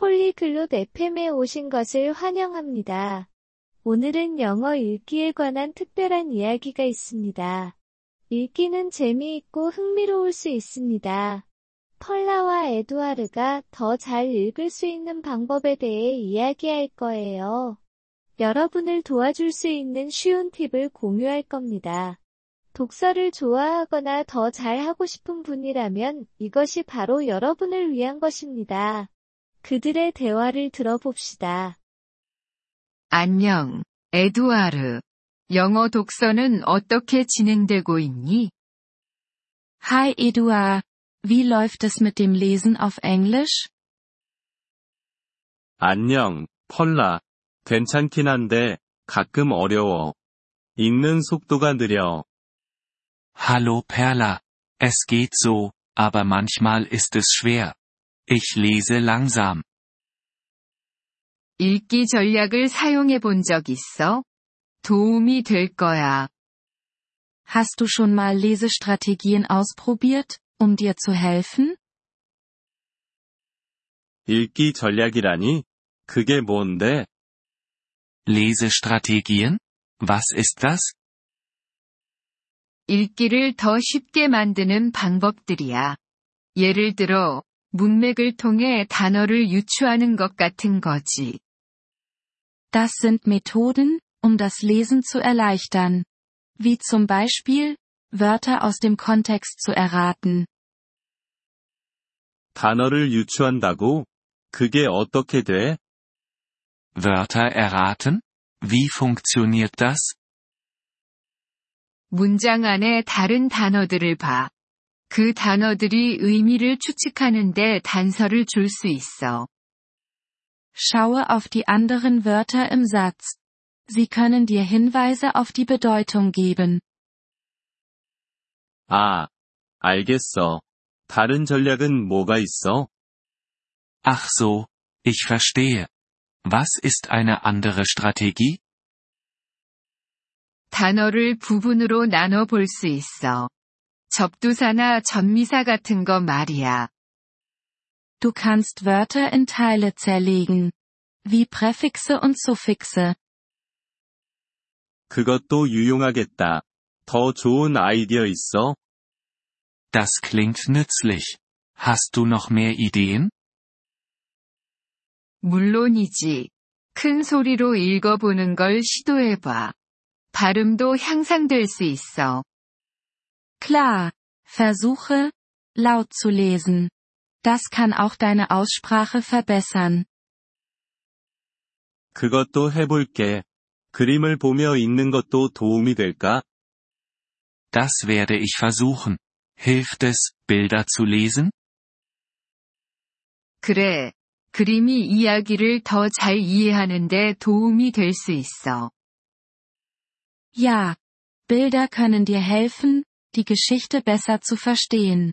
폴리글롯 FM에 오신 것을 환영합니다. 오늘은 영어 읽기에 관한 특별한 이야기가 있습니다. 읽기는 재미있고 흥미로울 수 있습니다. 펄라와 에두아르가 더 잘 읽을 수 있는 방법에 대해 이야기할 거예요. 여러분을 도와줄 수 있는 쉬운 팁을 공유할 겁니다. 독서를 좋아하거나 더 잘하고 싶은 분이라면 이것이 바로 여러분을 위한 것입니다. 그들의 대화를 들어봅시다. 안녕, 에두아르. 영어 독서는 어떻게 진행되고 있니? Hi Eduard, wie läuft es mit dem Lesen auf Englisch? 안녕, 펄라. 괜찮긴 한데, 가끔 어려워. 읽는 속도가 느려. Hallo Perla. Es geht so, aber manchmal ist es schwer. Ich lese langsam. 읽기 전략을 사용해 본 적 있어? 도움이 될 거야. Hast du schon mal Lesestrategien ausprobiert, um dir zu helfen? 읽기 전략이라니? 그게 뭔데? Lesestrategien? Was ist das? 읽기를 더 쉽게 만드는 방법들이야. 예를 들어, 문맥을 통해 단어를 유추하는 것 같은 거지. Das sind Methoden, um das Lesen zu erleichtern. Wie zum Beispiel, Wörter aus dem Kontext zu erraten. 단어를 유추한다고? 그게 어떻게 돼? Wörter erraten? Wie funktioniert das? 문장 안에 다른 단어들을 봐. 그 단어들이 의미를 추측하는데 단서를 줄 수 있어. Schaue auf die anderen Wörter im Satz. Sie können dir Hinweise auf die Bedeutung geben. 아, 알겠어. 다른 전략은 뭐가 있어? Ach so, ich verstehe. Was ist eine andere Strategie? 단어를 부분으로 나눠 볼 수 있어. 접두사나 전미사 같은 거 말이야. Du kannst Wörter in Teile zerlegen. Wie Präfixe und Suffixe. 그것도 유용하겠다. 더 좋은 아이디어 있어? Das klingt nützlich. Hast du noch mehr Ideen? 물론이지. 큰 소리로 읽어보는 걸 시도해봐. 발음도 향상될 수 있어. Klar. Versuche, laut zu lesen. Das kann auch deine Aussprache verbessern. 그것도 해볼게. 그림을 보며 읽는 것도 도움이 될까? Das werde ich versuchen. Hilft es, Bilder zu lesen? 그래. 그림이 이야기를 더 잘 이해하는데 도움이 될 수 있어. Ja. Bilder können dir helfen, die Geschichte besser zu verstehen.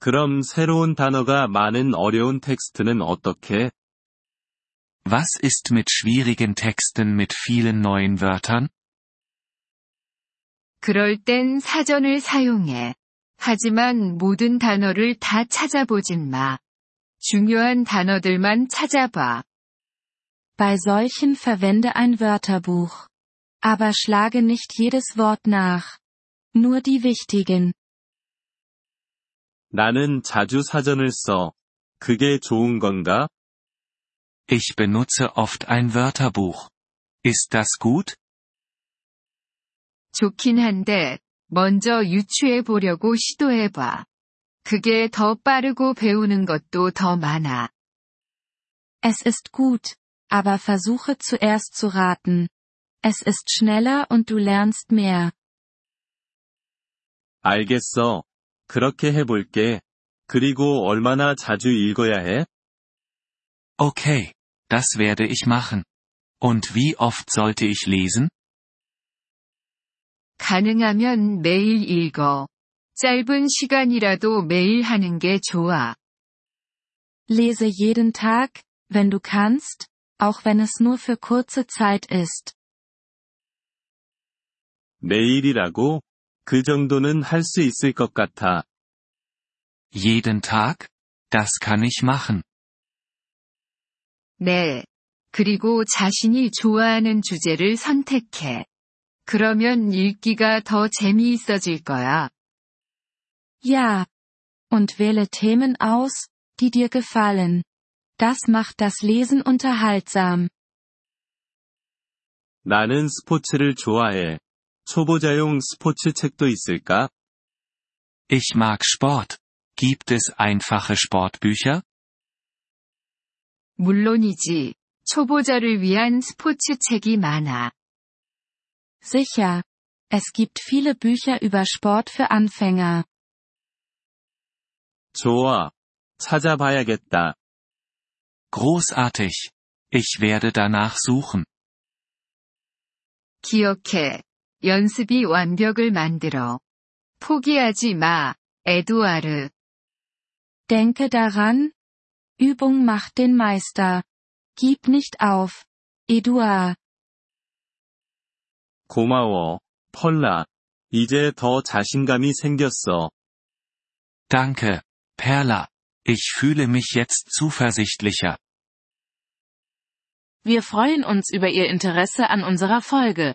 그럼 새로운 단어가 많은 어려운 텍스트는 어떻게? Was ist mit schwierigen Texten mit vielen neuen Wörtern? 그럴 땐 사전을 사용해. 하지만 모든 단어를 다 찾아보진 마. 중요한 단어들만 찾아봐. Bei solchen verwende ein Wörterbuch. Aber schlage nicht jedes Wort nach. Nur die wichtigen. 나는 자주 사전을 써. 그게 좋은 건가? Ich benutze oft ein Wörterbuch. Ist das gut? 좋긴 한데, 먼저 유추해 보려고 시도해봐. 그게 더 빠르고 배우는 것도 더 많아. Es ist gut, aber versuche zuerst zu raten. Es ist schneller und du lernst mehr. 알겠어. 그렇게 해볼게. 그리고 얼마나 자주 읽어야 해? Okay, das werde ich machen. Und wie oft sollte ich lesen? 가능하면 매일 읽어. 짧은 시간이라도 매일 하는 게 좋아. Lese jeden Tag, wenn du kannst, auch wenn es nur für kurze Zeit ist. 매일이라고? 그 정도는 할 수 있을 것 같아. Jeden Tag? Das kann ich machen. 네. 그리고 자신이 좋아하는 주제를 선택해. 그러면 읽기가 더 재미있어질 거야. Ja. Und wähle Themen aus, die dir gefallen. Das macht das Lesen unterhaltsam. 나는 스포츠를 좋아해. 초보자용 스포츠 책도 있을까? Ich mag Sport. Gibt es einfache Sportbücher? 물론이지. 초보자를 위한 스포츠 책이 많아. Sicher. Es gibt viele Bücher über Sport für Anfänger. 좋아. 찾아봐야겠다. Großartig. Ich werde danach suchen. 기억해. 연습이 완벽을 만들어. 포기하지 마, 에두아르. Denke daran. Übung macht den Meister. Gib nicht auf. Eduard. 고마워, 펄라. 이제 더 자신감이 생겼어. Danke, Perla. Ich fühle mich jetzt zuversichtlicher. Wir freuen uns über Ihr Interesse an unserer Folge.